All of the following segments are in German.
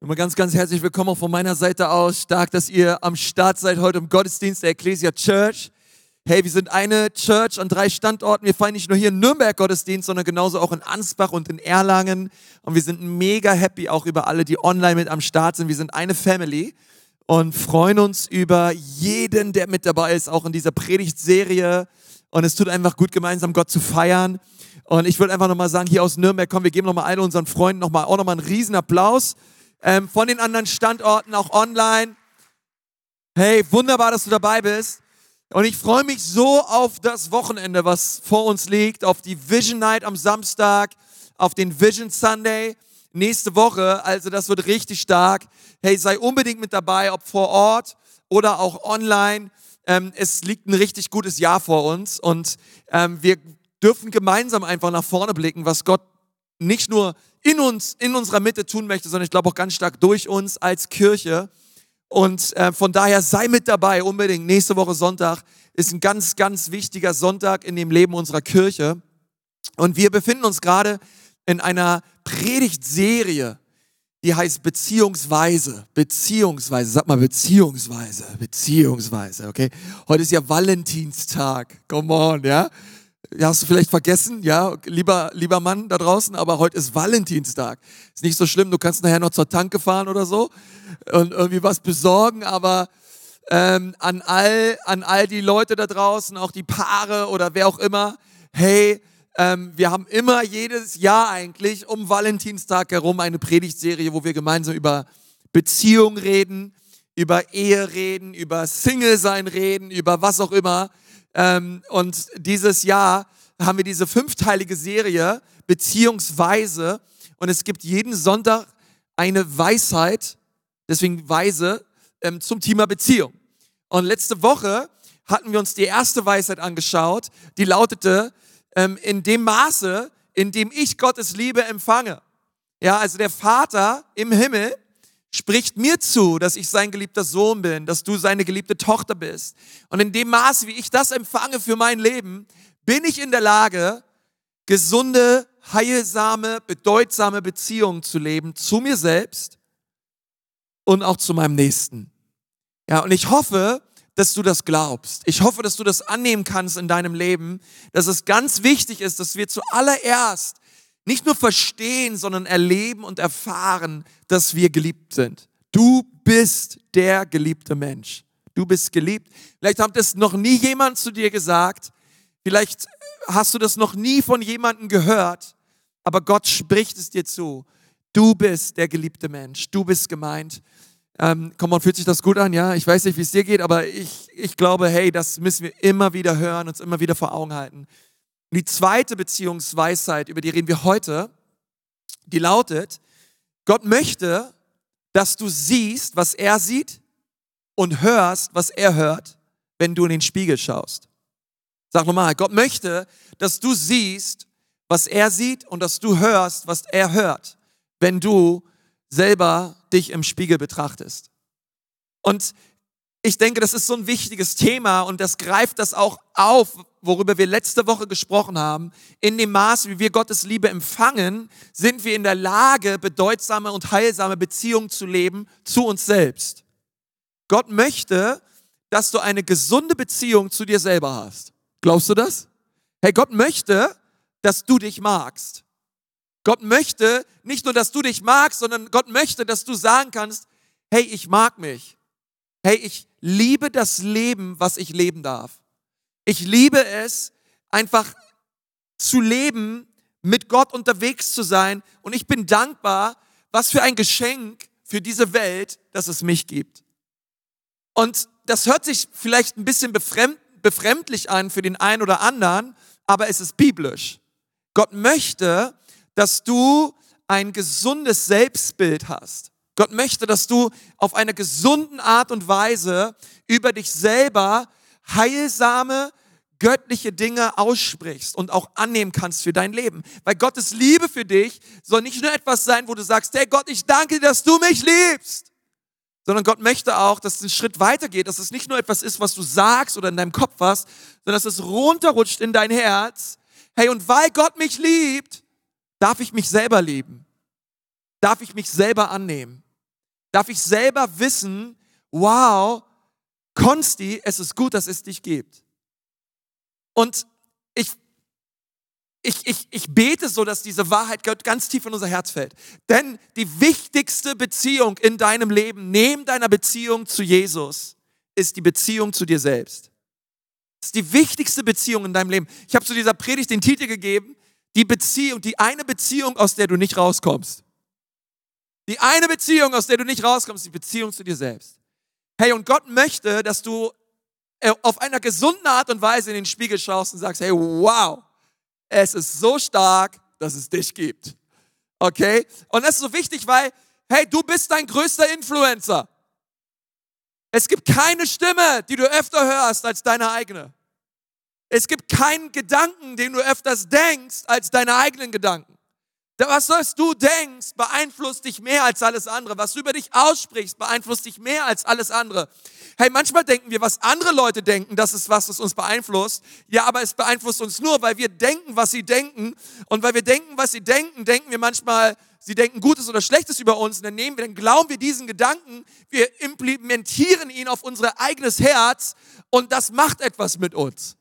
Immer ganz, ganz herzlich willkommen auch von meiner Seite aus. Stark, dass ihr am Start seid heute im Gottesdienst der Ecclesia Church. Hey, wir sind eine Church an drei Standorten. Wir feiern nicht nur hier in Nürnberg Gottesdienst, sondern genauso auch in Ansbach und in Erlangen. Und wir sind mega happy auch über alle, die online mit am Start sind. Wir sind eine Family und freuen uns über jeden, der mit dabei ist, auch in dieser Predigtserie. Und es tut einfach gut, gemeinsam Gott zu feiern. Und ich würde einfach nochmal sagen, hier aus Nürnberg, komm, wir geben nochmal allen unseren Freunden nochmal, auch nochmal einen riesen Applaus ähm, von den anderen Standorten, auch online. Hey, wunderbar, dass du dabei bist. Und ich freue mich so auf das Wochenende, was vor uns liegt, auf die Vision Night am Samstag, auf den Vision Sunday nächste Woche. Also das wird richtig stark. Hey, sei unbedingt mit dabei, ob vor Ort oder auch online. Ähm, es liegt ein richtig gutes Jahr vor uns und ähm, wir dürfen gemeinsam einfach nach vorne blicken, was Gott nicht nur in uns, in unserer Mitte tun möchte, sondern ich glaube auch ganz stark durch uns als Kirche. Und äh, von daher sei mit dabei, unbedingt. Nächste Woche Sonntag ist ein ganz, ganz wichtiger Sonntag in dem Leben unserer Kirche. Und wir befinden uns gerade in einer Predigtserie, die heißt Beziehungsweise. Beziehungsweise, sag mal Beziehungsweise, Beziehungsweise, okay? Heute ist ja Valentinstag, come on, ja? Hast du vielleicht vergessen, ja, lieber, lieber Mann da draußen, aber heute ist Valentinstag. Ist nicht so schlimm, du kannst nachher noch zur Tanke fahren oder so und irgendwie was besorgen, aber ähm, an, all, an all die Leute da draußen, auch die Paare oder wer auch immer, hey, ähm, wir haben immer jedes Jahr eigentlich um Valentinstag herum eine Predigtserie, wo wir gemeinsam über Beziehung reden, über Ehe reden, über Single-Sein reden, über was auch immer. Ähm, und dieses Jahr haben wir diese fünfteilige Serie, beziehungsweise, und es gibt jeden Sonntag eine Weisheit, deswegen Weise, ähm, zum Thema Beziehung. Und letzte Woche hatten wir uns die erste Weisheit angeschaut, die lautete, ähm, in dem Maße, in dem ich Gottes Liebe empfange. Ja, also der Vater im Himmel spricht mir zu, dass ich sein geliebter Sohn bin, dass du seine geliebte Tochter bist. Und in dem Maße, wie ich das empfange für mein Leben, bin ich in der Lage, gesunde, heilsame, bedeutsame Beziehungen zu leben zu mir selbst und auch zu meinem Nächsten. Ja, und ich hoffe, dass du das glaubst. Ich hoffe, dass du das annehmen kannst in deinem Leben, dass es ganz wichtig ist, dass wir zuallererst nicht nur verstehen, sondern erleben und erfahren, dass wir geliebt sind. Du bist der geliebte Mensch. Du bist geliebt. Vielleicht hat das noch nie jemand zu dir gesagt. Vielleicht hast du das noch nie von jemandem gehört. Aber Gott spricht es dir zu. Du bist der geliebte Mensch. Du bist gemeint. Ähm, komm, man fühlt sich das gut an, ja? Ich weiß nicht, wie es dir geht, aber ich, ich glaube, hey, das müssen wir immer wieder hören, uns immer wieder vor Augen halten. Und die zweite Beziehungsweisheit, über die reden wir heute, die lautet, Gott möchte, dass du siehst, was er sieht und hörst, was er hört, wenn du in den Spiegel schaust. Sag nochmal, Gott möchte, dass du siehst, was er sieht und dass du hörst, was er hört, wenn du selber dich im Spiegel betrachtest. Und ich denke, das ist so ein wichtiges Thema und das greift das auch auf, worüber wir letzte Woche gesprochen haben. In dem Maß, wie wir Gottes Liebe empfangen, sind wir in der Lage, bedeutsame und heilsame Beziehungen zu leben zu uns selbst. Gott möchte, dass du eine gesunde Beziehung zu dir selber hast. Glaubst du das? Hey, Gott möchte, dass du dich magst. Gott möchte nicht nur, dass du dich magst, sondern Gott möchte, dass du sagen kannst, hey, ich mag mich. Hey, ich liebe das Leben, was ich leben darf. Ich liebe es, einfach zu leben, mit Gott unterwegs zu sein. Und ich bin dankbar, was für ein Geschenk für diese Welt, dass es mich gibt. Und das hört sich vielleicht ein bisschen befremd, befremdlich an für den einen oder anderen, aber es ist biblisch. Gott möchte, dass du ein gesundes Selbstbild hast. Gott möchte, dass du auf eine gesunden Art und Weise über dich selber heilsame, göttliche Dinge aussprichst und auch annehmen kannst für dein Leben. Weil Gottes Liebe für dich soll nicht nur etwas sein, wo du sagst, hey Gott, ich danke dir, dass du mich liebst. Sondern Gott möchte auch, dass es einen Schritt weitergeht, dass es nicht nur etwas ist, was du sagst oder in deinem Kopf hast, sondern dass es runterrutscht in dein Herz. Hey, und weil Gott mich liebt, darf ich mich selber lieben. Darf ich mich selber annehmen. darf ich selber wissen, wow, Konsti, es ist gut, dass es dich gibt. Und ich, ich, ich, ich bete so, dass diese Wahrheit ganz tief in unser Herz fällt. Denn die wichtigste Beziehung in deinem Leben, neben deiner Beziehung zu Jesus, ist die Beziehung zu dir selbst. Das ist die wichtigste Beziehung in deinem Leben. Ich habe zu dieser Predigt den Titel gegeben, die Beziehung, die eine Beziehung, aus der du nicht rauskommst. Die eine Beziehung, aus der du nicht rauskommst, die Beziehung zu dir selbst. Hey, und Gott möchte, dass du auf einer gesunden Art und Weise in den Spiegel schaust und sagst, hey, wow, es ist so stark, dass es dich gibt. Okay? Und das ist so wichtig, weil, hey, du bist dein größter Influencer. Es gibt keine Stimme, die du öfter hörst als deine eigene. Es gibt keinen Gedanken, den du öfters denkst als deine eigenen Gedanken. Was was du denkst, beeinflusst dich mehr als alles andere. Was du über dich aussprichst, beeinflusst dich mehr als alles andere. Hey, manchmal denken wir, was andere Leute denken, das ist was, was uns beeinflusst. Ja, aber es beeinflusst uns nur, weil wir denken, was sie denken. Und weil wir denken, was sie denken, denken wir manchmal, sie denken Gutes oder Schlechtes über uns. Und dann nehmen wir, dann glauben wir diesen Gedanken, wir implementieren ihn auf unser eigenes Herz und das macht etwas mit uns.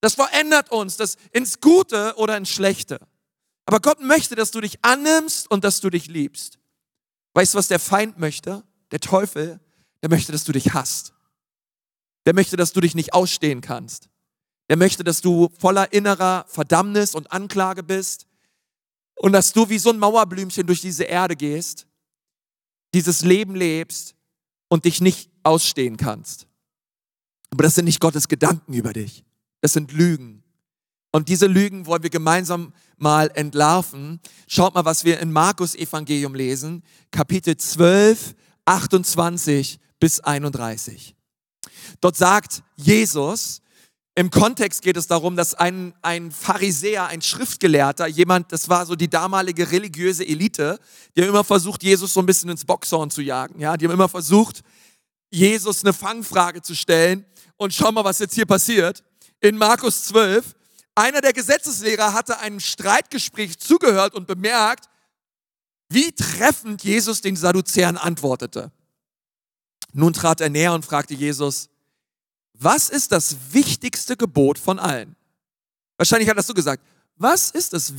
Das verändert uns, das ins Gute oder ins Schlechte. Aber Gott möchte, dass du dich annimmst und dass du dich liebst. Weißt du, was der Feind möchte? Der Teufel, der möchte, dass du dich hasst. Der möchte, dass du dich nicht ausstehen kannst. Der möchte, dass du voller innerer Verdammnis und Anklage bist und dass du wie so ein Mauerblümchen durch diese Erde gehst, dieses Leben lebst und dich nicht ausstehen kannst. Aber das sind nicht Gottes Gedanken über dich. Das sind Lügen. Und diese Lügen wollen wir gemeinsam mal entlarven. Schaut mal, was wir in Markus Evangelium lesen, Kapitel 12, 28 bis 31. Dort sagt Jesus, im Kontext geht es darum, dass ein, ein Pharisäer, ein Schriftgelehrter, jemand, das war so die damalige religiöse Elite, die haben immer versucht, Jesus so ein bisschen ins Boxhorn zu jagen. Ja, die haben immer versucht, Jesus eine Fangfrage zu stellen. Und schau mal, was jetzt hier passiert in Markus 12, einer der Gesetzeslehrer hatte einem Streitgespräch zugehört und bemerkt, wie treffend Jesus den Sadduzäern antwortete. Nun trat er näher und fragte Jesus, was ist das wichtigste Gebot von allen? Wahrscheinlich hat er so gesagt, was ist das,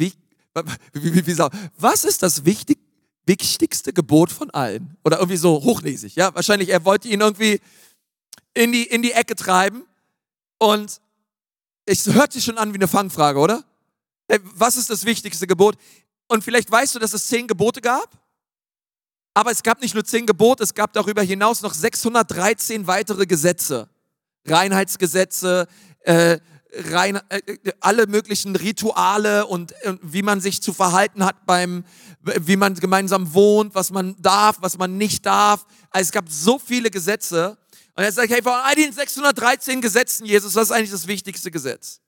was ist das wichtig, wichtigste Gebot von allen? Oder irgendwie so hochnäsig, ja? Wahrscheinlich, er wollte ihn irgendwie in die, in die Ecke treiben und es hört sich schon an wie eine Fangfrage, oder? Was ist das wichtigste Gebot? Und vielleicht weißt du, dass es zehn Gebote gab. Aber es gab nicht nur zehn Gebote, es gab darüber hinaus noch 613 weitere Gesetze. Reinheitsgesetze, äh, rein, äh, alle möglichen Rituale und äh, wie man sich zu verhalten hat beim, wie man gemeinsam wohnt, was man darf, was man nicht darf. Also es gab so viele Gesetze und er sagt, hey, von all den 613 Gesetzen, Jesus, was ist eigentlich das wichtigste Gesetz?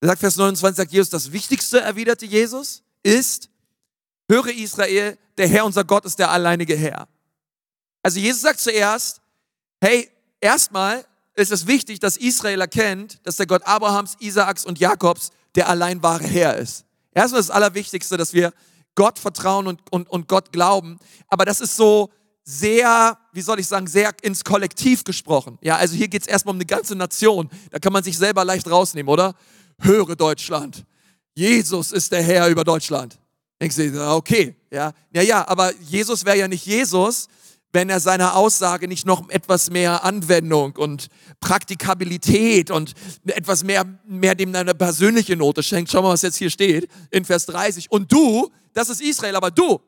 Er sagt, Vers 29, sagt Jesus, das Wichtigste, erwiderte Jesus, ist, höre Israel, der Herr, unser Gott, ist der alleinige Herr. Also Jesus sagt zuerst, hey, erstmal ist es wichtig, dass Israel erkennt, dass der Gott Abrahams, Isaaks und Jakobs der allein wahre Herr ist. Erstmal ist das Allerwichtigste, dass wir Gott vertrauen und, und, und Gott glauben. Aber das ist so, sehr, wie soll ich sagen, sehr ins Kollektiv gesprochen. Ja, also hier geht es erstmal um eine ganze Nation. Da kann man sich selber leicht rausnehmen, oder? Höre Deutschland. Jesus ist der Herr über Deutschland. Denkst du, okay, ja. Ja, ja, aber Jesus wäre ja nicht Jesus, wenn er seiner Aussage nicht noch etwas mehr Anwendung und Praktikabilität und etwas mehr, mehr dem eine persönliche Note schenkt. Schau mal, was jetzt hier steht in Vers 30. Und du, das ist Israel, aber du,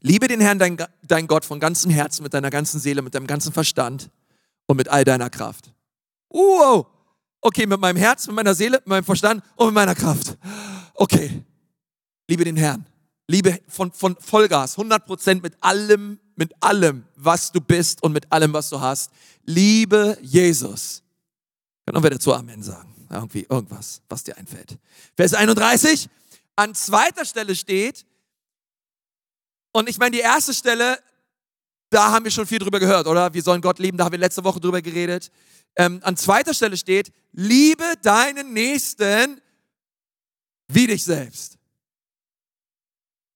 Liebe den Herrn, dein, dein Gott, von ganzem Herzen, mit deiner ganzen Seele, mit deinem ganzen Verstand und mit all deiner Kraft. Wow! Okay, mit meinem Herz, mit meiner Seele, mit meinem Verstand und mit meiner Kraft. Okay. Liebe den Herrn. Liebe von, von Vollgas, 100 Prozent mit allem, mit allem, was du bist und mit allem, was du hast. Liebe Jesus. Können wir dazu Amen sagen? Irgendwie, irgendwas, was dir einfällt. Vers 31. An zweiter Stelle steht, und ich meine, die erste Stelle, da haben wir schon viel drüber gehört, oder? Wir sollen Gott lieben, da haben wir letzte Woche drüber geredet. Ähm, an zweiter Stelle steht, liebe deinen Nächsten wie dich selbst.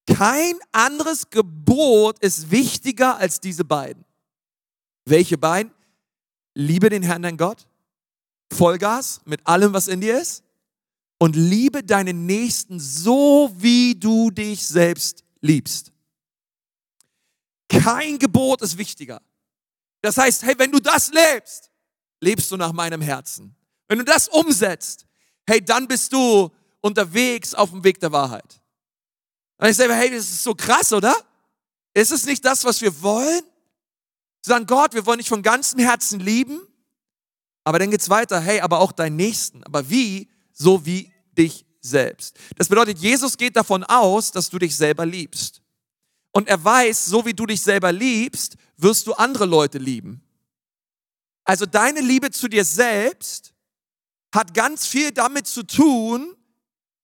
Kein anderes Gebot ist wichtiger als diese beiden. Welche beiden? Liebe den Herrn, dein Gott. Vollgas mit allem, was in dir ist. Und liebe deinen Nächsten so, wie du dich selbst liebst. Kein Gebot ist wichtiger. Das heißt, hey, wenn du das lebst, lebst du nach meinem Herzen. Wenn du das umsetzt, hey, dann bist du unterwegs auf dem Weg der Wahrheit. Und ich sage, hey, das ist so krass, oder? Ist es nicht das, was wir wollen? sagen, Gott, wir wollen dich von ganzem Herzen lieben. Aber dann geht's weiter, hey, aber auch deinen Nächsten. Aber wie? So wie dich selbst. Das bedeutet, Jesus geht davon aus, dass du dich selber liebst. Und er weiß, so wie du dich selber liebst, wirst du andere Leute lieben. Also deine Liebe zu dir selbst hat ganz viel damit zu tun,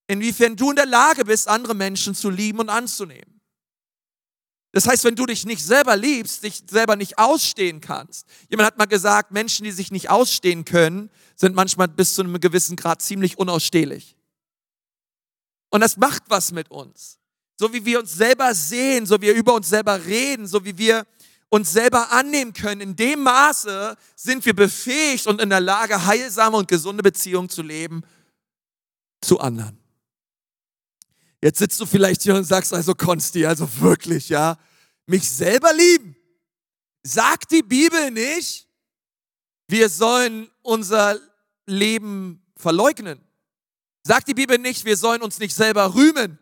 inwiefern du in der Lage bist, andere Menschen zu lieben und anzunehmen. Das heißt, wenn du dich nicht selber liebst, dich selber nicht ausstehen kannst. Jemand hat mal gesagt, Menschen, die sich nicht ausstehen können, sind manchmal bis zu einem gewissen Grad ziemlich unausstehlich. Und das macht was mit uns. So wie wir uns selber sehen, so wie wir über uns selber reden, so wie wir uns selber annehmen können, in dem Maße sind wir befähigt und in der Lage, heilsame und gesunde Beziehungen zu leben zu anderen. Jetzt sitzt du vielleicht hier und sagst also, Konsti, also wirklich, ja, mich selber lieben. Sagt die Bibel nicht, wir sollen unser Leben verleugnen. Sagt die Bibel nicht, wir sollen uns nicht selber rühmen.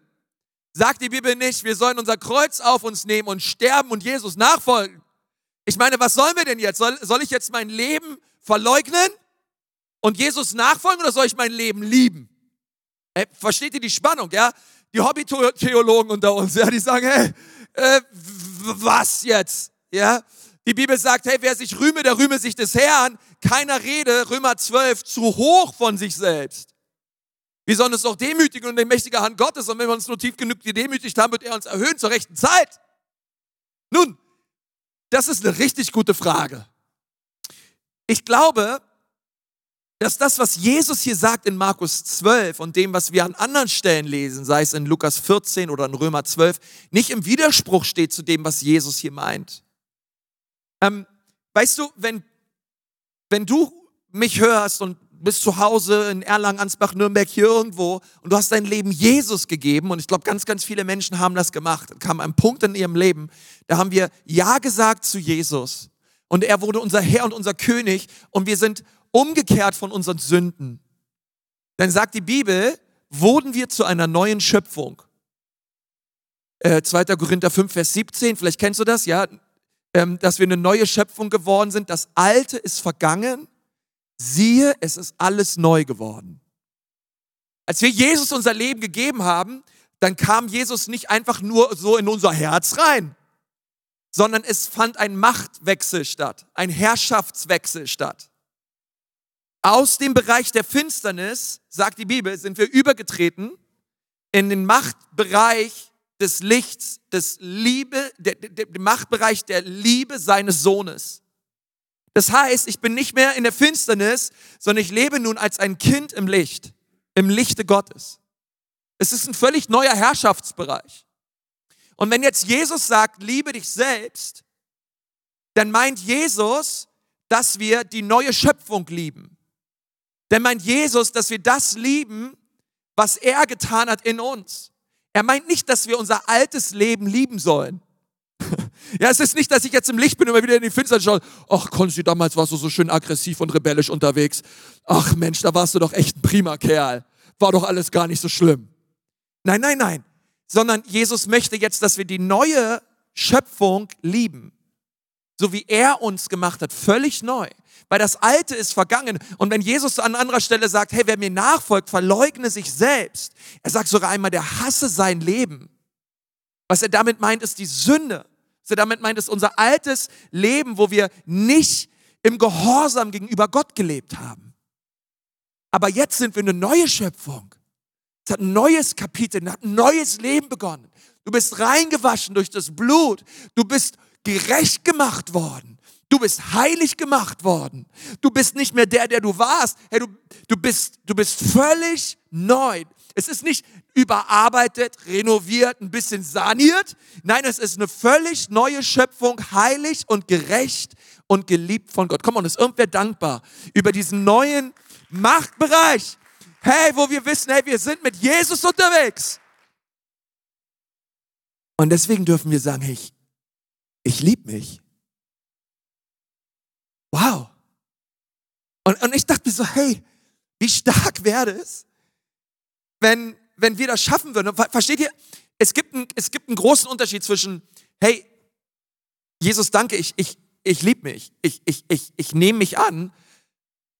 Sagt die Bibel nicht, wir sollen unser Kreuz auf uns nehmen und sterben und Jesus nachfolgen. Ich meine, was sollen wir denn jetzt? Soll, soll ich jetzt mein Leben verleugnen und Jesus nachfolgen oder soll ich mein Leben lieben? Hey, versteht ihr die Spannung, ja? Die Hobby-Theologen unter uns, ja, die sagen, hey, äh, was jetzt? Ja, die Bibel sagt, hey, wer sich rühme, der rühme sich des Herrn. Keiner rede, Römer 12, zu hoch von sich selbst. Wir sollen uns doch demütigen und in mächtiger Hand Gottes. Und wenn wir uns nur tief genug gedemütigt haben, wird er uns erhöhen zur rechten Zeit. Nun, das ist eine richtig gute Frage. Ich glaube, dass das, was Jesus hier sagt in Markus 12 und dem, was wir an anderen Stellen lesen, sei es in Lukas 14 oder in Römer 12, nicht im Widerspruch steht zu dem, was Jesus hier meint. Ähm, weißt du, wenn, wenn du mich hörst und bist zu Hause in Erlangen, Ansbach, Nürnberg, hier irgendwo und du hast dein Leben Jesus gegeben und ich glaube, ganz, ganz viele Menschen haben das gemacht. Es kam ein Punkt in ihrem Leben, da haben wir Ja gesagt zu Jesus und er wurde unser Herr und unser König und wir sind umgekehrt von unseren Sünden, dann sagt die Bibel, wurden wir zu einer neuen Schöpfung. Äh, 2. Korinther 5, Vers 17, vielleicht kennst du das, ja, ähm, dass wir eine neue Schöpfung geworden sind. Das Alte ist vergangen. Siehe, es ist alles neu geworden. Als wir Jesus unser Leben gegeben haben, dann kam Jesus nicht einfach nur so in unser Herz rein, sondern es fand ein Machtwechsel statt, ein Herrschaftswechsel statt. Aus dem Bereich der Finsternis, sagt die Bibel, sind wir übergetreten in den Machtbereich des Lichts, des Liebe, der, der, der Machtbereich der Liebe seines Sohnes. Das heißt, ich bin nicht mehr in der Finsternis, sondern ich lebe nun als ein Kind im Licht, im Lichte Gottes. Es ist ein völlig neuer Herrschaftsbereich. Und wenn jetzt Jesus sagt, liebe dich selbst, dann meint Jesus, dass wir die neue Schöpfung lieben. Denn meint Jesus, dass wir das lieben, was er getan hat in uns. Er meint nicht, dass wir unser altes Leben lieben sollen. Ja, es ist nicht, dass ich jetzt im Licht bin und immer wieder in die Finsternis schaue. Ach, Konsti, damals warst du so schön aggressiv und rebellisch unterwegs. Ach Mensch, da warst du doch echt ein prima Kerl. War doch alles gar nicht so schlimm. Nein, nein, nein. Sondern Jesus möchte jetzt, dass wir die neue Schöpfung lieben. So wie er uns gemacht hat, völlig neu weil das Alte ist vergangen. Und wenn Jesus an anderer Stelle sagt, hey, wer mir nachfolgt, verleugne sich selbst. Er sagt sogar einmal, der hasse sein Leben. Was er damit meint, ist die Sünde. Was er damit meint, ist unser altes Leben, wo wir nicht im Gehorsam gegenüber Gott gelebt haben. Aber jetzt sind wir eine neue Schöpfung. Es hat ein neues Kapitel, hat ein neues Leben begonnen. Du bist reingewaschen durch das Blut. Du bist gerecht gemacht worden. Du bist heilig gemacht worden. Du bist nicht mehr der, der du warst. Hey, du, du, bist, du bist völlig neu. Es ist nicht überarbeitet, renoviert, ein bisschen saniert. Nein, es ist eine völlig neue Schöpfung, heilig und gerecht und geliebt von Gott. Komm on, ist irgendwer dankbar über diesen neuen Machtbereich? Hey, wo wir wissen, hey, wir sind mit Jesus unterwegs. Und deswegen dürfen wir sagen, hey, ich, ich liebe mich. Wow. Und, und ich dachte mir so, hey, wie stark wäre es, wenn, wenn wir das schaffen würden. Versteht ihr? Es gibt, ein, es gibt einen großen Unterschied zwischen, hey, Jesus, danke, ich, ich, ich liebe mich, ich, ich, ich, ich nehme mich an.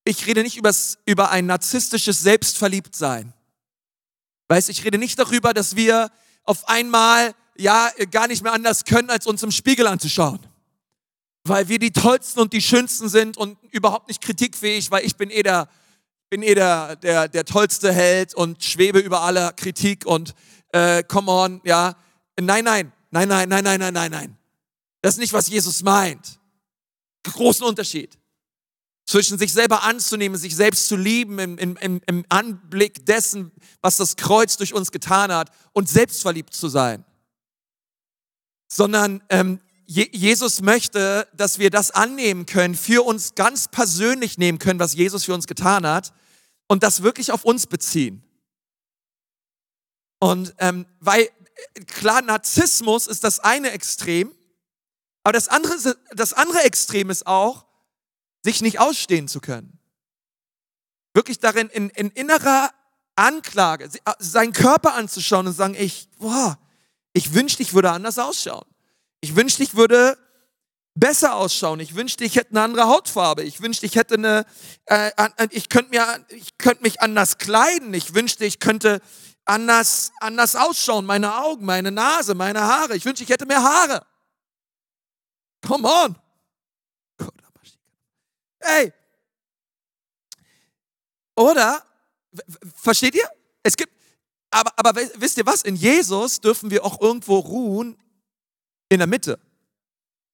Ich rede nicht übers, über ein narzisstisches Selbstverliebtsein. Weißt, ich rede nicht darüber, dass wir auf einmal ja gar nicht mehr anders können, als uns im Spiegel anzuschauen weil wir die tollsten und die schönsten sind und überhaupt nicht kritikfähig, weil ich bin eh der, bin eh der, der, der tollste Held und schwebe über aller Kritik und äh, come on, ja. Nein, nein, nein, nein, nein, nein, nein, nein, nein. Das ist nicht, was Jesus meint. Großen Unterschied. Zwischen sich selber anzunehmen, sich selbst zu lieben im, im, im Anblick dessen, was das Kreuz durch uns getan hat und selbstverliebt zu sein. Sondern ähm, Jesus möchte, dass wir das annehmen können, für uns ganz persönlich nehmen können, was Jesus für uns getan hat und das wirklich auf uns beziehen. Und ähm, weil klar, Narzissmus ist das eine Extrem, aber das andere, das andere Extrem ist auch, sich nicht ausstehen zu können. Wirklich darin in, in innerer Anklage, äh, seinen Körper anzuschauen und sagen, ich, boah, ich wünschte, ich würde anders ausschauen. Ich wünschte, ich würde besser ausschauen. Ich wünschte, ich hätte eine andere Hautfarbe. Ich wünschte, ich hätte eine, äh, ich könnte mir, ich könnte mich anders kleiden. Ich wünschte, ich könnte anders, anders ausschauen. Meine Augen, meine Nase, meine Haare. Ich wünschte, ich hätte mehr Haare. Come on. Ey. Oder, versteht ihr? Es gibt, aber, aber wisst ihr was? In Jesus dürfen wir auch irgendwo ruhen in der Mitte.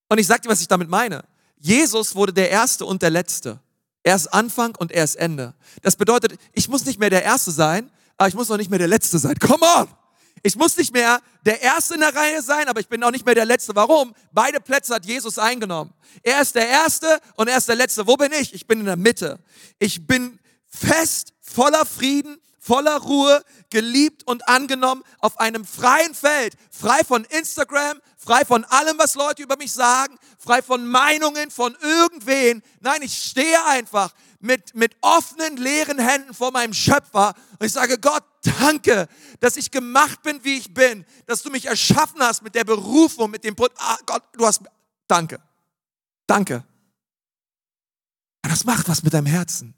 Und ich sage dir, was ich damit meine. Jesus wurde der Erste und der Letzte. Er ist Anfang und er ist Ende. Das bedeutet, ich muss nicht mehr der Erste sein, aber ich muss auch nicht mehr der Letzte sein. Come on! Ich muss nicht mehr der Erste in der Reihe sein, aber ich bin auch nicht mehr der Letzte. Warum? Beide Plätze hat Jesus eingenommen. Er ist der Erste und er ist der Letzte. Wo bin ich? Ich bin in der Mitte. Ich bin fest, voller Frieden, voller Ruhe, geliebt und angenommen auf einem freien Feld, frei von Instagram, frei von allem, was Leute über mich sagen, frei von Meinungen von irgendwen. Nein, ich stehe einfach mit, mit offenen, leeren Händen vor meinem Schöpfer und ich sage, Gott, danke, dass ich gemacht bin, wie ich bin, dass du mich erschaffen hast mit der Berufung, mit dem, ah, Gott, du hast, danke, danke. Das macht was mit deinem Herzen.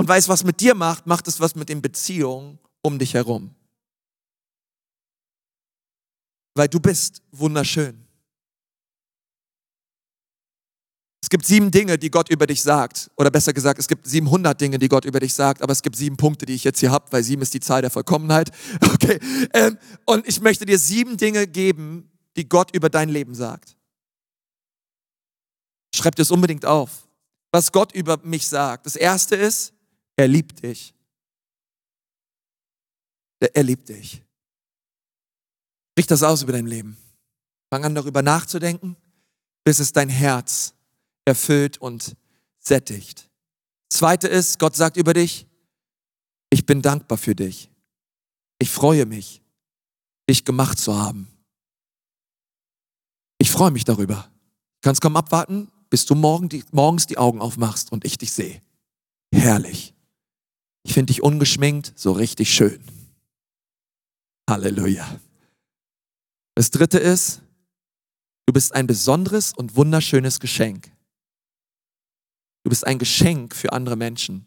Und weißt, was mit dir macht, macht es was mit den Beziehungen um dich herum. Weil du bist wunderschön. Es gibt sieben Dinge, die Gott über dich sagt. Oder besser gesagt, es gibt 700 Dinge, die Gott über dich sagt. Aber es gibt sieben Punkte, die ich jetzt hier habe, weil sieben ist die Zahl der Vollkommenheit. Okay. Ähm, und ich möchte dir sieben Dinge geben, die Gott über dein Leben sagt. Schreib dir es unbedingt auf. Was Gott über mich sagt. Das erste ist, er liebt dich. Er liebt dich. Sprich das aus über dein Leben. Fang an darüber nachzudenken, bis es dein Herz erfüllt und sättigt. Zweite ist, Gott sagt über dich, ich bin dankbar für dich. Ich freue mich, dich gemacht zu haben. Ich freue mich darüber. Du kannst kaum abwarten, bis du morgen die, morgens die Augen aufmachst und ich dich sehe. Herrlich. Ich finde dich ungeschminkt so richtig schön. Halleluja. Das dritte ist, du bist ein besonderes und wunderschönes Geschenk. Du bist ein Geschenk für andere Menschen.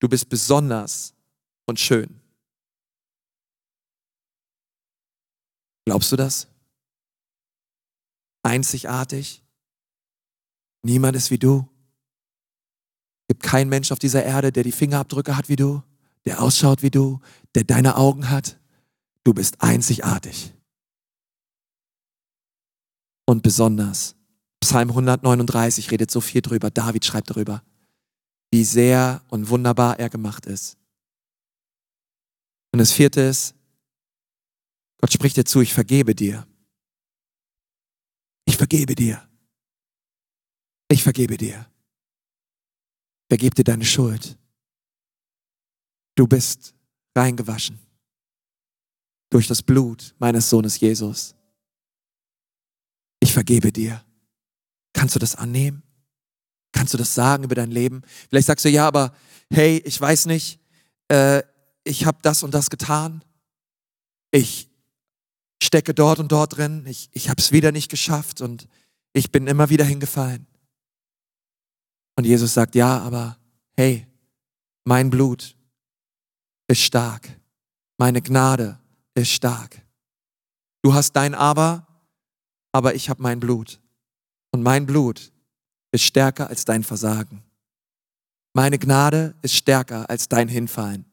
Du bist besonders und schön. Glaubst du das? Einzigartig? Niemand ist wie du gibt keinen Mensch auf dieser Erde, der die Fingerabdrücke hat wie du, der ausschaut wie du, der deine Augen hat. Du bist einzigartig. Und besonders. Psalm 139 redet so viel drüber. David schreibt darüber, wie sehr und wunderbar er gemacht ist. Und das vierte ist, Gott spricht dir zu, ich vergebe dir. Ich vergebe dir. Ich vergebe dir. Vergebe dir deine Schuld. Du bist reingewaschen durch das Blut meines Sohnes Jesus. Ich vergebe dir. Kannst du das annehmen? Kannst du das sagen über dein Leben? Vielleicht sagst du, ja, aber hey, ich weiß nicht, äh, ich habe das und das getan. Ich stecke dort und dort drin. Ich, ich habe es wieder nicht geschafft und ich bin immer wieder hingefallen. Und Jesus sagt, ja, aber hey, mein Blut ist stark. Meine Gnade ist stark. Du hast dein Aber, aber ich habe mein Blut. Und mein Blut ist stärker als dein Versagen. Meine Gnade ist stärker als dein Hinfallen.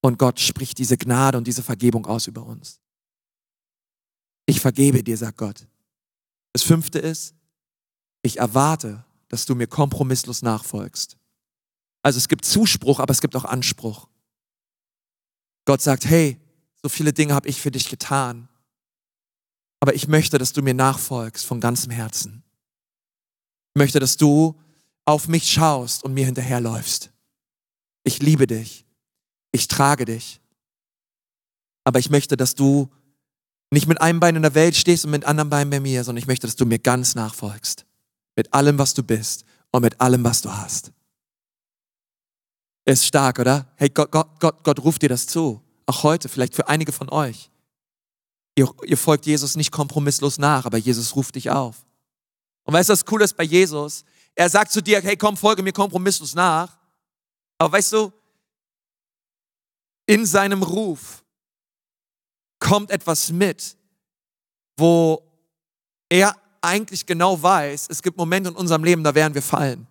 Und Gott spricht diese Gnade und diese Vergebung aus über uns. Ich vergebe dir, sagt Gott. Das fünfte ist, ich erwarte, dass du mir kompromisslos nachfolgst. Also es gibt Zuspruch, aber es gibt auch Anspruch. Gott sagt, hey, so viele Dinge habe ich für dich getan, aber ich möchte, dass du mir nachfolgst von ganzem Herzen. Ich möchte, dass du auf mich schaust und mir hinterherläufst. Ich liebe dich. Ich trage dich. Aber ich möchte, dass du nicht mit einem Bein in der Welt stehst und mit anderen Beinen bei mir, sondern ich möchte, dass du mir ganz nachfolgst. Mit allem, was du bist und mit allem, was du hast. Ist stark, oder? Hey, Gott, Gott, Gott, Gott ruft dir das zu. Auch heute, vielleicht für einige von euch. Ihr, ihr folgt Jesus nicht kompromisslos nach, aber Jesus ruft dich auf. Und weißt du, was cool ist bei Jesus? Er sagt zu dir, hey, komm, folge mir kompromisslos nach. Aber weißt du, in seinem Ruf kommt etwas mit, wo er eigentlich genau weiß, es gibt Momente in unserem Leben, da werden wir fallen.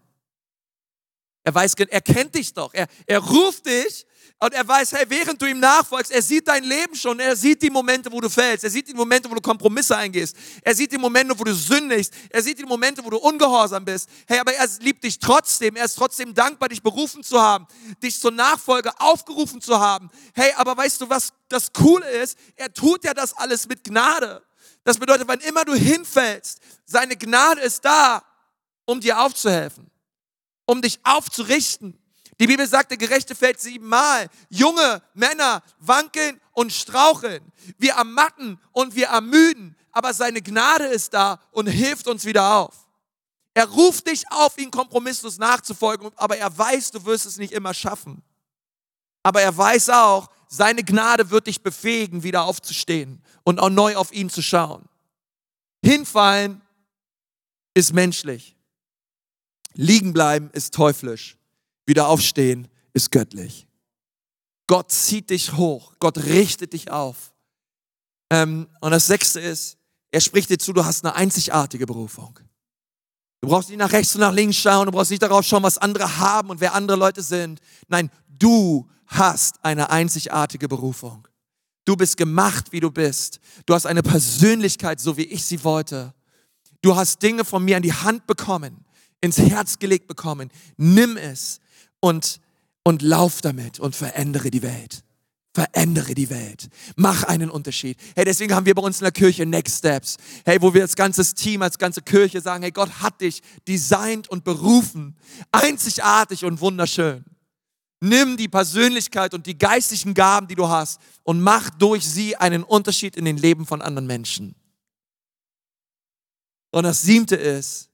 Er weiß, er kennt dich doch. Er, er ruft dich und er weiß, hey, während du ihm nachfolgst, er sieht dein Leben schon. Er sieht die Momente, wo du fällst. Er sieht die Momente, wo du Kompromisse eingehst. Er sieht die Momente, wo du sündigst. Er sieht die Momente, wo du ungehorsam bist. Hey, aber er liebt dich trotzdem. Er ist trotzdem dankbar, dich berufen zu haben, dich zur Nachfolge aufgerufen zu haben. Hey, aber weißt du, was das Coole ist? Er tut ja das alles mit Gnade. Das bedeutet, wann immer du hinfällst, seine Gnade ist da, um dir aufzuhelfen um dich aufzurichten. Die Bibel sagt, der Gerechte fällt siebenmal. Junge Männer wankeln und straucheln. Wir ermatten und wir ermüden. Aber seine Gnade ist da und hilft uns wieder auf. Er ruft dich auf, ihn kompromisslos nachzufolgen, aber er weiß, du wirst es nicht immer schaffen. Aber er weiß auch, seine Gnade wird dich befähigen, wieder aufzustehen und auch neu auf ihn zu schauen. Hinfallen ist menschlich. Liegen bleiben ist teuflisch. Wieder aufstehen ist göttlich. Gott zieht dich hoch. Gott richtet dich auf. Ähm, und das sechste ist, er spricht dir zu, du hast eine einzigartige Berufung. Du brauchst nicht nach rechts und nach links schauen, du brauchst nicht darauf schauen, was andere haben und wer andere Leute sind. Nein, du hast eine einzigartige Berufung. Du bist gemacht, wie du bist. Du hast eine Persönlichkeit, so wie ich sie wollte. Du hast Dinge von mir an die Hand bekommen ins Herz gelegt bekommen. Nimm es und, und lauf damit und verändere die Welt. Verändere die Welt. Mach einen Unterschied. Hey, deswegen haben wir bei uns in der Kirche Next Steps. Hey, wo wir als ganzes Team, als ganze Kirche sagen, hey, Gott hat dich designt und berufen. Einzigartig und wunderschön. Nimm die Persönlichkeit und die geistlichen Gaben, die du hast und mach durch sie einen Unterschied in den Leben von anderen Menschen. Und das siebte ist,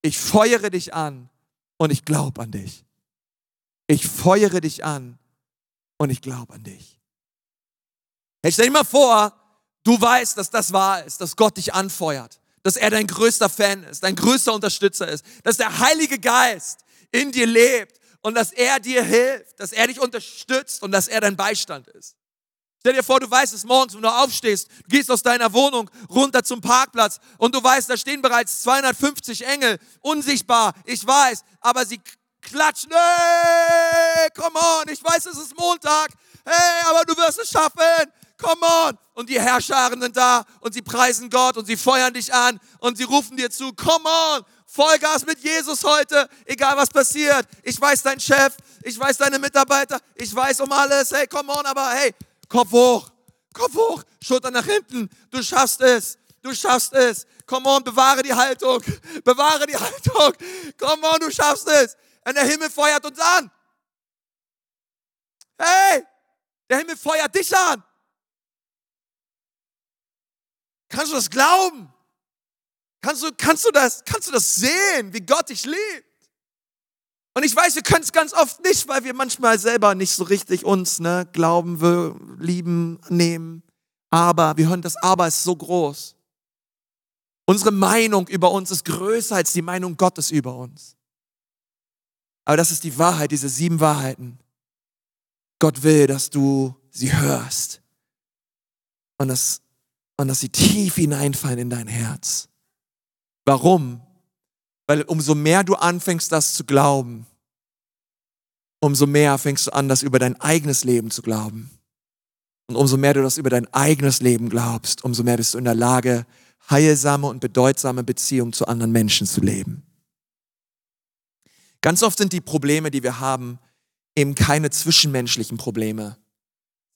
ich feuere dich an und ich glaube an dich. Ich feuere dich an und ich glaube an dich. Hey, stell dir mal vor, du weißt, dass das wahr ist, dass Gott dich anfeuert, dass er dein größter Fan ist, dein größter Unterstützer ist, dass der Heilige Geist in dir lebt und dass er dir hilft, dass er dich unterstützt und dass er dein Beistand ist. Stell dir vor, du weißt es morgens, wenn du aufstehst, du gehst aus deiner Wohnung runter zum Parkplatz und du weißt, da stehen bereits 250 Engel, unsichtbar, ich weiß, aber sie klatschen, hey, come on, ich weiß, es ist Montag, hey, aber du wirst es schaffen, come on. Und die Herrscharen sind da und sie preisen Gott und sie feuern dich an und sie rufen dir zu, come on. Vollgas mit Jesus heute, egal was passiert. Ich weiß dein Chef, ich weiß deine Mitarbeiter, ich weiß um alles. Hey, come on, aber hey, Kopf hoch, Kopf hoch, Schulter nach hinten. Du schaffst es, du schaffst es. Come on, bewahre die Haltung, bewahre die Haltung. Come on, du schaffst es. Und der Himmel feuert uns an. Hey, der Himmel feuert dich an. Kannst du das glauben? Kannst du, kannst du das, kannst du das sehen, wie Gott dich liebt? Und ich weiß, wir können es ganz oft nicht, weil wir manchmal selber nicht so richtig uns ne, glauben, wir lieben, nehmen. Aber wir hören, das Aber ist so groß. Unsere Meinung über uns ist größer als die Meinung Gottes über uns. Aber das ist die Wahrheit, diese sieben Wahrheiten. Gott will, dass du sie hörst und dass, und dass sie tief hineinfallen in dein Herz. Warum? Weil umso mehr du anfängst, das zu glauben, umso mehr fängst du an, das über dein eigenes Leben zu glauben. Und umso mehr du das über dein eigenes Leben glaubst, umso mehr bist du in der Lage, heilsame und bedeutsame Beziehungen zu anderen Menschen zu leben. Ganz oft sind die Probleme, die wir haben, eben keine zwischenmenschlichen Probleme.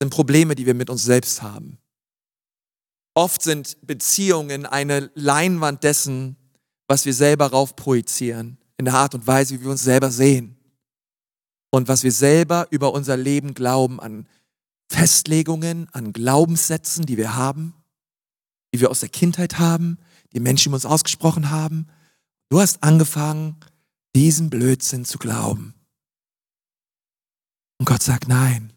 Sind Probleme, die wir mit uns selbst haben. Oft sind Beziehungen eine Leinwand dessen, was wir selber raufprojizieren, in der Art und Weise, wie wir uns selber sehen. Und was wir selber über unser Leben glauben an Festlegungen, an Glaubenssätzen, die wir haben, die wir aus der Kindheit haben, die Menschen uns ausgesprochen haben. Du hast angefangen, diesen Blödsinn zu glauben. Und Gott sagt, nein,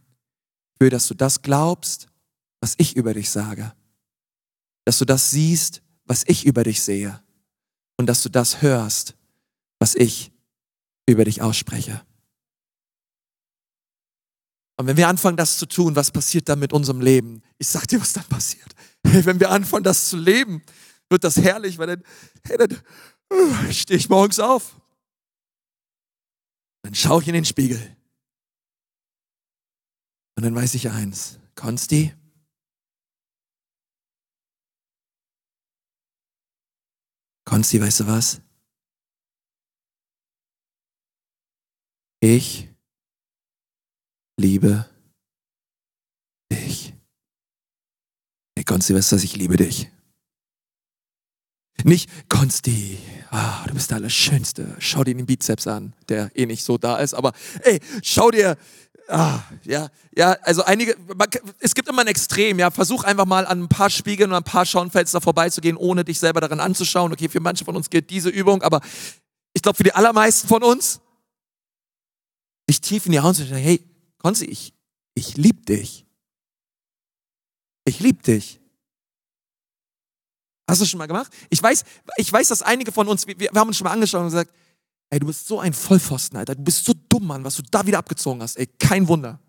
ich will, dass du das glaubst, was ich über dich sage. Dass du das siehst, was ich über dich sehe. Und dass du das hörst, was ich über dich ausspreche. Und wenn wir anfangen, das zu tun, was passiert dann mit unserem Leben? Ich sag dir, was dann passiert. Wenn wir anfangen, das zu leben, wird das herrlich, weil dann, hey, dann uh, stehe ich morgens auf. Dann schaue ich in den Spiegel. Und dann weiß ich eins, Konsti, Konsti, weißt du was? Ich liebe dich. Hey Konsti, weißt du was? Ich liebe dich. Nicht Konsti, ah, du bist der Allerschönste. Schau dir den Bizeps an, der eh nicht so da ist, aber ey, schau dir Ah, ja, ja, also einige, man, es gibt immer ein Extrem, ja. Versuch einfach mal an ein paar Spiegeln und ein paar Schaufenster vorbeizugehen, ohne dich selber daran anzuschauen. Okay, für manche von uns gilt diese Übung, aber ich glaube, für die allermeisten von uns, dich tief in die Augen zu sagen, hey, Konzi, ich, ich lieb dich. Ich lieb dich. Hast du das schon mal gemacht? Ich weiß, ich weiß, dass einige von uns, wir, wir haben uns schon mal angeschaut und gesagt, Ey, du bist so ein Vollpfosten, Alter. Du bist so dumm, Mann, was du da wieder abgezogen hast. Ey, kein Wunder.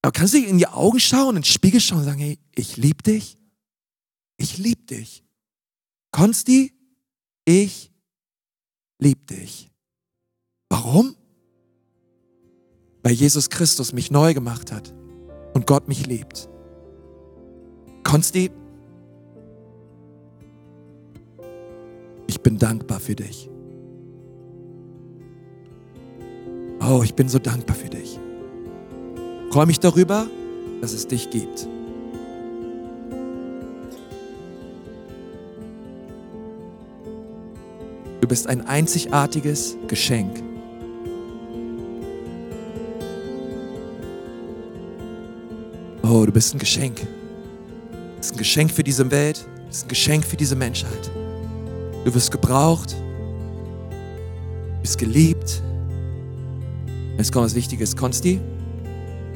Aber kannst du dir in die Augen schauen, in den Spiegel schauen und sagen, hey, ich lieb dich? Ich lieb dich. Konsti, ich lieb dich. Warum? Weil Jesus Christus mich neu gemacht hat und Gott mich liebt. Konsti, Ich bin dankbar für dich. Oh, ich bin so dankbar für dich. Freue mich darüber, dass es dich gibt. Du bist ein einzigartiges Geschenk. Oh, du bist ein Geschenk. Du bist ein Geschenk für diese Welt. Du bist ein Geschenk für diese Menschheit. Du wirst gebraucht, bist geliebt. Jetzt kommt was Wichtiges. Konsti?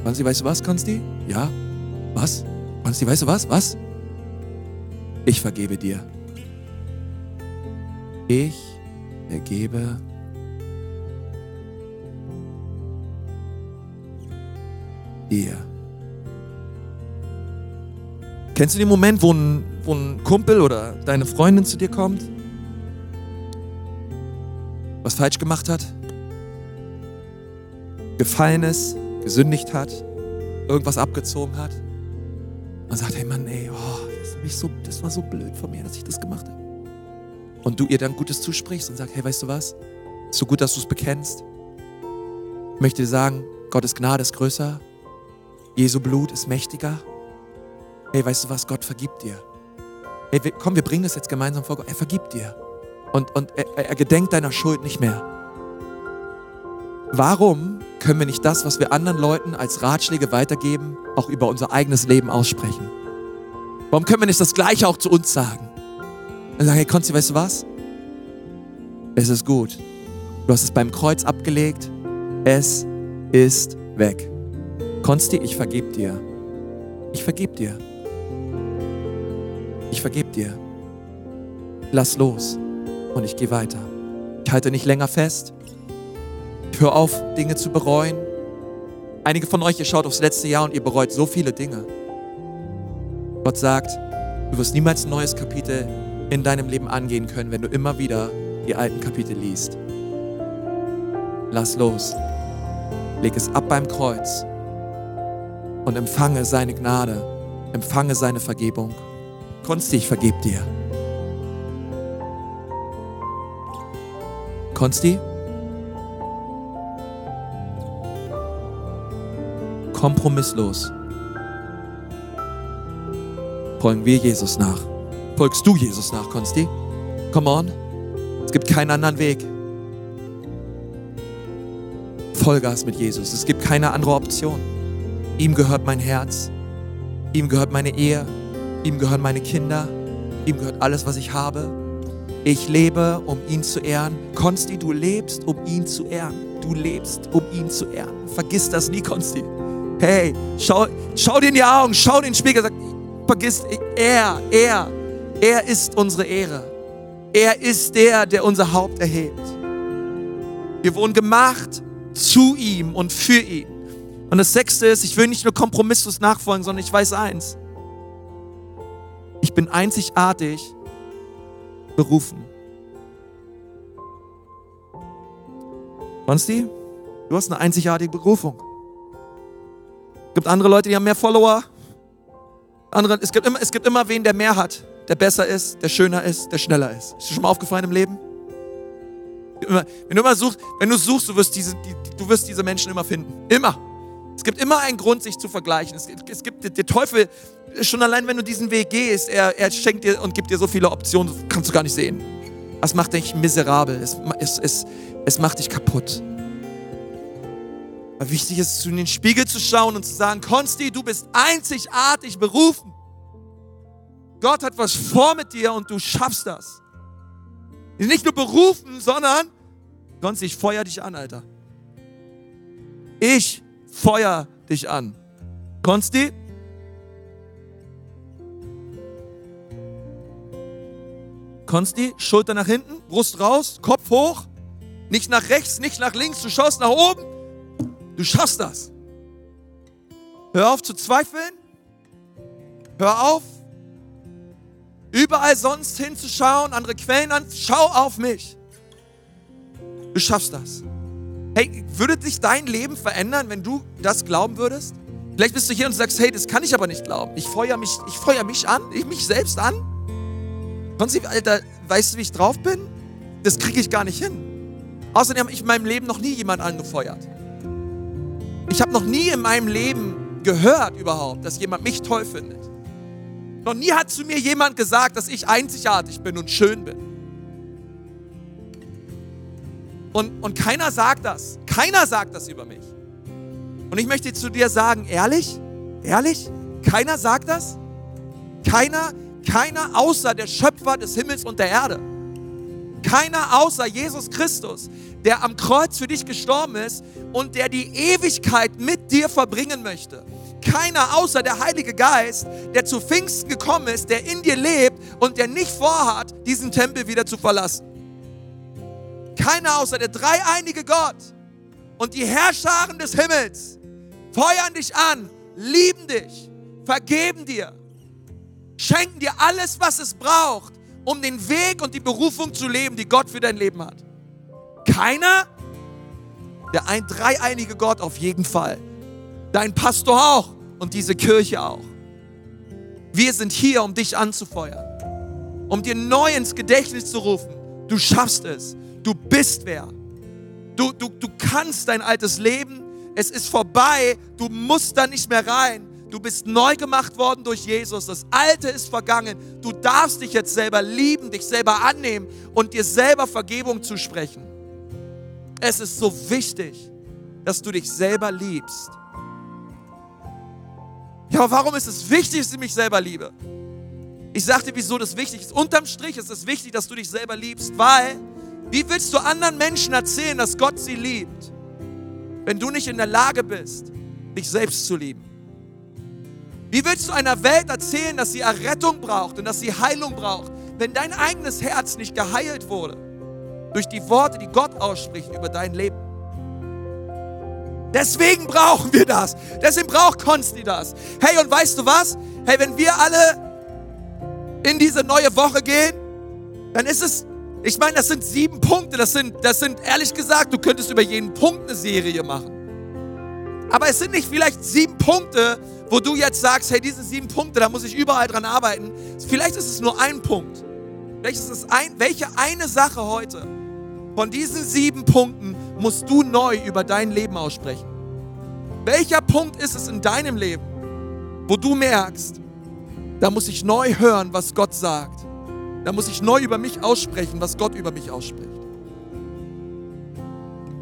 Konsti, weißt du was, Konsti? Ja? Was? Konsti, weißt du was? Was? Ich vergebe dir. Ich vergebe dir. Kennst du den Moment, wo ein, wo ein Kumpel oder deine Freundin zu dir kommt was falsch gemacht hat, gefallen ist, gesündigt hat irgendwas abgezogen hat und sagt, hey Mann, ey, oh, das, so, das war so blöd von mir, dass ich das gemacht habe. Und du ihr dann Gutes zusprichst und sagst, hey, weißt du was? Ist so gut, dass du es bekennst. Ich möchte dir sagen, Gottes Gnade ist größer, Jesu Blut ist mächtiger. Hey, weißt du was? Gott vergibt dir. Hey, komm, wir bringen das jetzt gemeinsam vor Gott. Er vergibt dir. Und, und er, er gedenkt deiner Schuld nicht mehr. Warum können wir nicht das, was wir anderen Leuten als Ratschläge weitergeben, auch über unser eigenes Leben aussprechen? Warum können wir nicht das Gleiche auch zu uns sagen? Und sagen, hey Konzi, weißt du was? Es ist gut. Du hast es beim Kreuz abgelegt. Es ist weg. Konsti, ich vergeb dir. Ich vergeb dir. Ich vergeb dir. Lass los und ich gehe weiter. Ich halte nicht länger fest. Ich höre auf, Dinge zu bereuen. Einige von euch, ihr schaut aufs letzte Jahr und ihr bereut so viele Dinge. Gott sagt, du wirst niemals ein neues Kapitel in deinem Leben angehen können, wenn du immer wieder die alten Kapitel liest. Lass los. Leg es ab beim Kreuz und empfange seine Gnade, empfange seine Vergebung. Konsti, ich vergeb dir. Konsti? Kompromisslos folgen wir Jesus nach. Folgst du Jesus nach, Konsti? Come on. Es gibt keinen anderen Weg. Vollgas mit Jesus. Es gibt keine andere Option. Ihm gehört mein Herz. Ihm gehört meine Ehe. Ihm gehören meine Kinder. Ihm gehört alles, was ich habe. Ich lebe, um ihn zu ehren. Konsti, du lebst, um ihn zu ehren. Du lebst, um ihn zu ehren. Vergiss das nie, Konsti. Hey, schau, schau dir in die Augen, schau in den Spiegel, sag, vergiss, er, er, er ist unsere Ehre. Er ist der, der unser Haupt erhebt. Wir wurden gemacht zu ihm und für ihn. Und das Sechste ist, ich will nicht nur kompromisslos nachfolgen, sondern ich weiß eins. Ich bin einzigartig berufen. Konsti, du hast eine einzigartige Berufung. Es gibt andere Leute, die haben mehr Follower, andere, es, gibt immer, es gibt immer wen, der mehr hat, der besser ist, der schöner ist, der schneller ist. Ist dir schon mal aufgefallen im Leben? Immer, wenn du immer suchst, wenn du suchst, du wirst, diese, die, du wirst diese Menschen immer finden. Immer. Es gibt immer einen Grund, sich zu vergleichen. Es, es gibt der Teufel, schon allein wenn du diesen Weg gehst, er, er schenkt dir und gibt dir so viele Optionen, kannst du gar nicht sehen. Das macht dich miserabel. Es, es, es, es macht dich kaputt. Aber wichtig ist, in den Spiegel zu schauen und zu sagen, Konsti, du bist einzigartig berufen. Gott hat was vor mit dir und du schaffst das. Nicht nur berufen, sondern, Konsti, ich feuer dich an, Alter. Ich feuer dich an. Konsti? Konsti, Schulter nach hinten, Brust raus, Kopf hoch, nicht nach rechts, nicht nach links, du schaust nach oben. Du schaffst das. Hör auf zu zweifeln. Hör auf, überall sonst hinzuschauen, andere Quellen an. Schau auf mich. Du schaffst das. Hey, würde sich dein Leben verändern, wenn du das glauben würdest? Vielleicht bist du hier und sagst, hey, das kann ich aber nicht glauben. Ich feuer mich, ich feuer mich an, ich mich selbst an. Konzi, Alter, weißt du, wie ich drauf bin? Das kriege ich gar nicht hin. Außerdem habe ich in meinem Leben noch nie jemanden angefeuert. Ich habe noch nie in meinem Leben gehört überhaupt, dass jemand mich toll findet. Noch nie hat zu mir jemand gesagt, dass ich einzigartig bin und schön bin. Und, und keiner sagt das. Keiner sagt das über mich. Und ich möchte zu dir sagen, ehrlich, ehrlich, keiner sagt das. Keiner, keiner außer der Schöpfer des Himmels und der Erde. Keiner außer Jesus Christus, der am Kreuz für dich gestorben ist und der die Ewigkeit mit dir verbringen möchte. Keiner außer der Heilige Geist, der zu Pfingsten gekommen ist, der in dir lebt und der nicht vorhat, diesen Tempel wieder zu verlassen. Keiner außer der dreieinige Gott und die Herrscharen des Himmels feuern dich an, lieben dich, vergeben dir, schenken dir alles, was es braucht, um den Weg und die Berufung zu leben, die Gott für dein Leben hat. Keiner? Der ein dreieinige Gott auf jeden Fall. Dein Pastor auch. und diese Kirche auch. Wir sind hier, um dich anzufeuern, um dir neu ins Gedächtnis zu rufen. Du schaffst es. Du bist wer. Du, du, du kannst dein altes Leben. Es ist vorbei. Du musst da nicht mehr rein. Du bist neu gemacht worden durch Jesus. Das Alte ist vergangen. Du darfst dich jetzt selber lieben, dich selber annehmen und dir selber Vergebung zusprechen. Es ist so wichtig, dass du dich selber liebst. Ja, warum ist es wichtig, dass ich mich selber liebe? Ich sagte, wieso das wichtig ist. Unterm Strich ist es wichtig, dass du dich selber liebst, weil wie willst du anderen Menschen erzählen, dass Gott sie liebt, wenn du nicht in der Lage bist, dich selbst zu lieben? Wie willst du einer Welt erzählen, dass sie Errettung braucht und dass sie Heilung braucht, wenn dein eigenes Herz nicht geheilt wurde durch die Worte, die Gott ausspricht über dein Leben? Deswegen brauchen wir das. Deswegen braucht Konsti das. Hey, und weißt du was? Hey, wenn wir alle in diese neue Woche gehen, dann ist es, ich meine, das sind sieben Punkte. Das sind, das sind, ehrlich gesagt, du könntest über jeden Punkt eine Serie machen. Aber es sind nicht vielleicht sieben Punkte, wo du jetzt sagst, hey, diese sieben Punkte, da muss ich überall dran arbeiten. Vielleicht ist es nur ein Punkt. Vielleicht ist es ein, welche eine Sache heute von diesen sieben Punkten musst du neu über dein Leben aussprechen? Welcher Punkt ist es in deinem Leben, wo du merkst, da muss ich neu hören, was Gott sagt. Da muss ich neu über mich aussprechen, was Gott über mich ausspricht.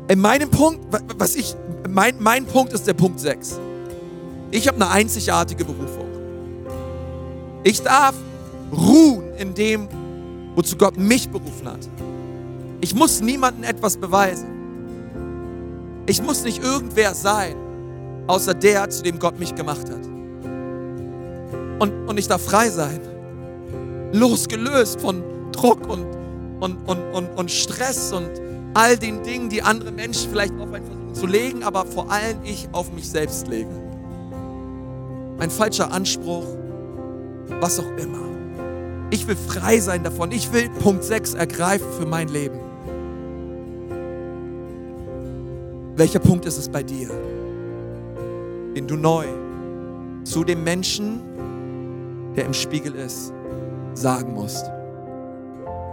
In meinem Punkt, was ich, mein, mein Punkt ist der Punkt 6. Ich habe eine einzigartige Berufung. Ich darf ruhen in dem, wozu Gott mich berufen hat. Ich muss niemandem etwas beweisen. Ich muss nicht irgendwer sein, außer der, zu dem Gott mich gemacht hat. Und, und ich darf frei sein. Losgelöst von Druck und, und, und, und, und Stress und all den Dingen, die andere Menschen vielleicht auf einen versuchen zu legen, aber vor allem ich auf mich selbst lege ein falscher Anspruch, was auch immer. Ich will frei sein davon. Ich will Punkt 6 ergreifen für mein Leben. Welcher Punkt ist es bei dir, den du neu zu dem Menschen, der im Spiegel ist, sagen musst?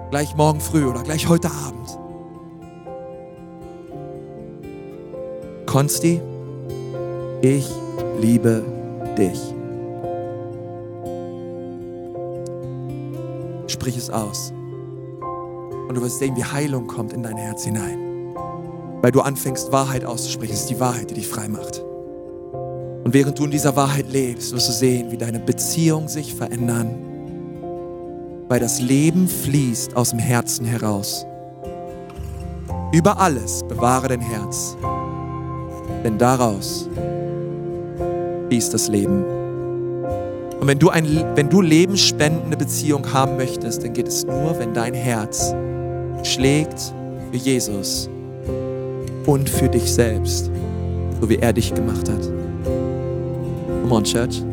Gleich morgen früh oder gleich heute Abend. Konsti, ich liebe dich. Sprich es aus. Und du wirst sehen, wie Heilung kommt in dein Herz hinein. Weil du anfängst, Wahrheit auszusprechen. Es ist die Wahrheit, die dich frei macht. Und während du in dieser Wahrheit lebst, wirst du sehen, wie deine Beziehungen sich verändern. Weil das Leben fließt aus dem Herzen heraus. Über alles bewahre dein Herz. Denn daraus fließt das Leben. Und wenn du, ein, wenn du lebensspendende Beziehung haben möchtest, dann geht es nur, wenn dein Herz schlägt für Jesus und für dich selbst, so wie er dich gemacht hat. Come on, Church.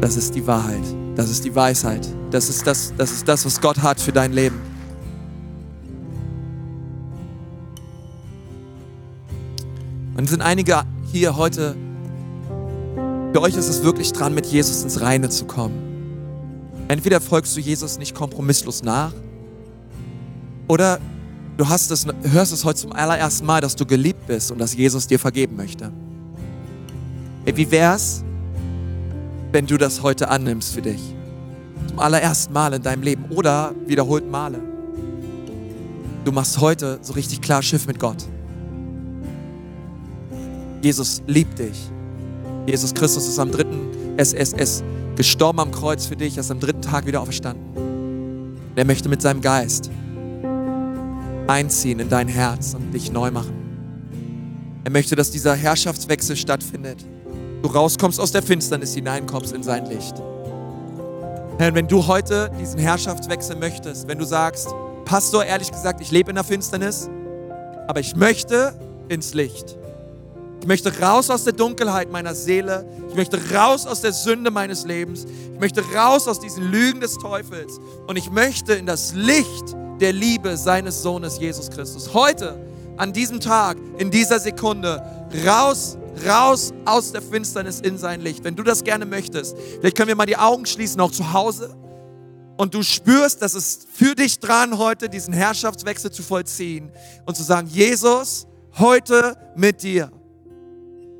Das ist die Wahrheit. Das ist die Weisheit. Das ist das, das ist das, was Gott hat für dein Leben. Und sind einige hier heute für euch ist es wirklich dran, mit Jesus ins Reine zu kommen. Entweder folgst du Jesus nicht kompromisslos nach oder du hast es, hörst es heute zum allerersten Mal, dass du geliebt bist und dass Jesus dir vergeben möchte. Hey, wie wär's, wenn du das heute annimmst für dich? Zum allerersten Mal in deinem Leben oder wiederholten Male. Du machst heute so richtig klar Schiff mit Gott. Jesus liebt dich. Jesus Christus ist am dritten SSS gestorben am Kreuz für dich, er ist am dritten Tag wieder auferstanden. Er möchte mit seinem Geist einziehen in dein Herz und dich neu machen. Er möchte, dass dieser Herrschaftswechsel stattfindet. Du rauskommst aus der Finsternis, hineinkommst in sein Licht. Herr, wenn du heute diesen Herrschaftswechsel möchtest, wenn du sagst, Pastor, ehrlich gesagt, ich lebe in der Finsternis, aber ich möchte ins Licht. Ich möchte raus aus der Dunkelheit meiner Seele. Ich möchte raus aus der Sünde meines Lebens. Ich möchte raus aus diesen Lügen des Teufels. Und ich möchte in das Licht der Liebe seines Sohnes Jesus Christus. Heute, an diesem Tag, in dieser Sekunde, raus, raus aus der Finsternis in sein Licht. Wenn du das gerne möchtest, vielleicht können wir mal die Augen schließen, auch zu Hause. Und du spürst, dass es für dich dran heute diesen Herrschaftswechsel zu vollziehen und zu sagen, Jesus, heute mit dir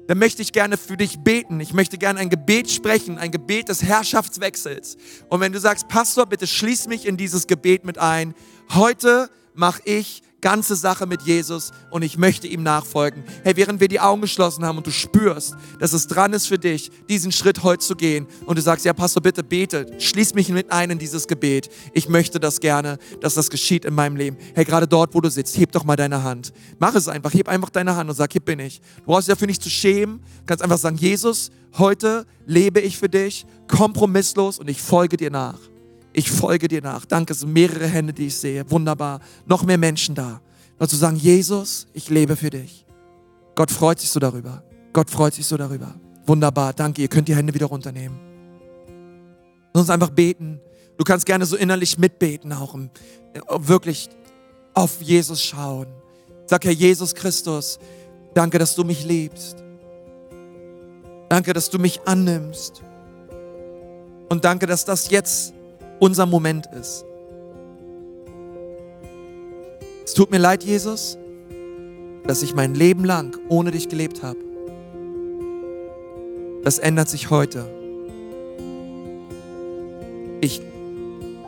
dann möchte ich gerne für dich beten. Ich möchte gerne ein Gebet sprechen, ein Gebet des Herrschaftswechsels. Und wenn du sagst, Pastor, bitte schließ mich in dieses Gebet mit ein. Heute mache ich ganze Sache mit Jesus und ich möchte ihm nachfolgen. Hey, während wir die Augen geschlossen haben und du spürst, dass es dran ist für dich, diesen Schritt heute zu gehen und du sagst, ja, Pastor, bitte bete, schließ mich mit ein in dieses Gebet. Ich möchte das gerne, dass das geschieht in meinem Leben. Hey, gerade dort, wo du sitzt, heb doch mal deine Hand. Mach es einfach, heb einfach deine Hand und sag, hier bin ich. Du brauchst dich dafür nicht zu schämen. Du kannst einfach sagen, Jesus, heute lebe ich für dich, kompromisslos und ich folge dir nach. Ich folge dir nach. Danke, es sind mehrere Hände, die ich sehe. Wunderbar. Noch mehr Menschen da. Und zu sagen, Jesus, ich lebe für dich. Gott freut sich so darüber. Gott freut sich so darüber. Wunderbar. Danke. Ihr könnt die Hände wieder runternehmen. Sonst einfach beten. Du kannst gerne so innerlich mitbeten, auch im, wirklich auf Jesus schauen. Sag, Herr Jesus Christus, danke, dass du mich liebst. Danke, dass du mich annimmst. Und danke, dass das jetzt unser Moment ist. Es tut mir leid, Jesus, dass ich mein Leben lang ohne dich gelebt habe. Das ändert sich heute. Ich,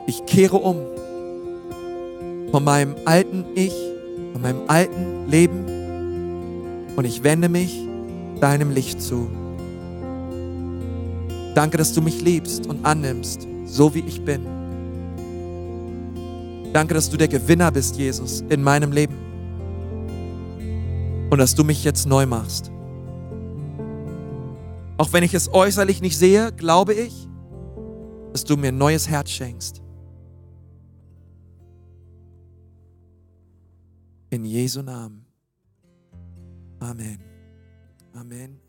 ich kehre um von meinem alten Ich, von meinem alten Leben und ich wende mich deinem Licht zu. Danke, dass du mich liebst und annimmst so wie ich bin. Danke, dass du der Gewinner bist, Jesus, in meinem Leben. Und dass du mich jetzt neu machst. Auch wenn ich es äußerlich nicht sehe, glaube ich, dass du mir ein neues Herz schenkst. In Jesu Namen. Amen. Amen.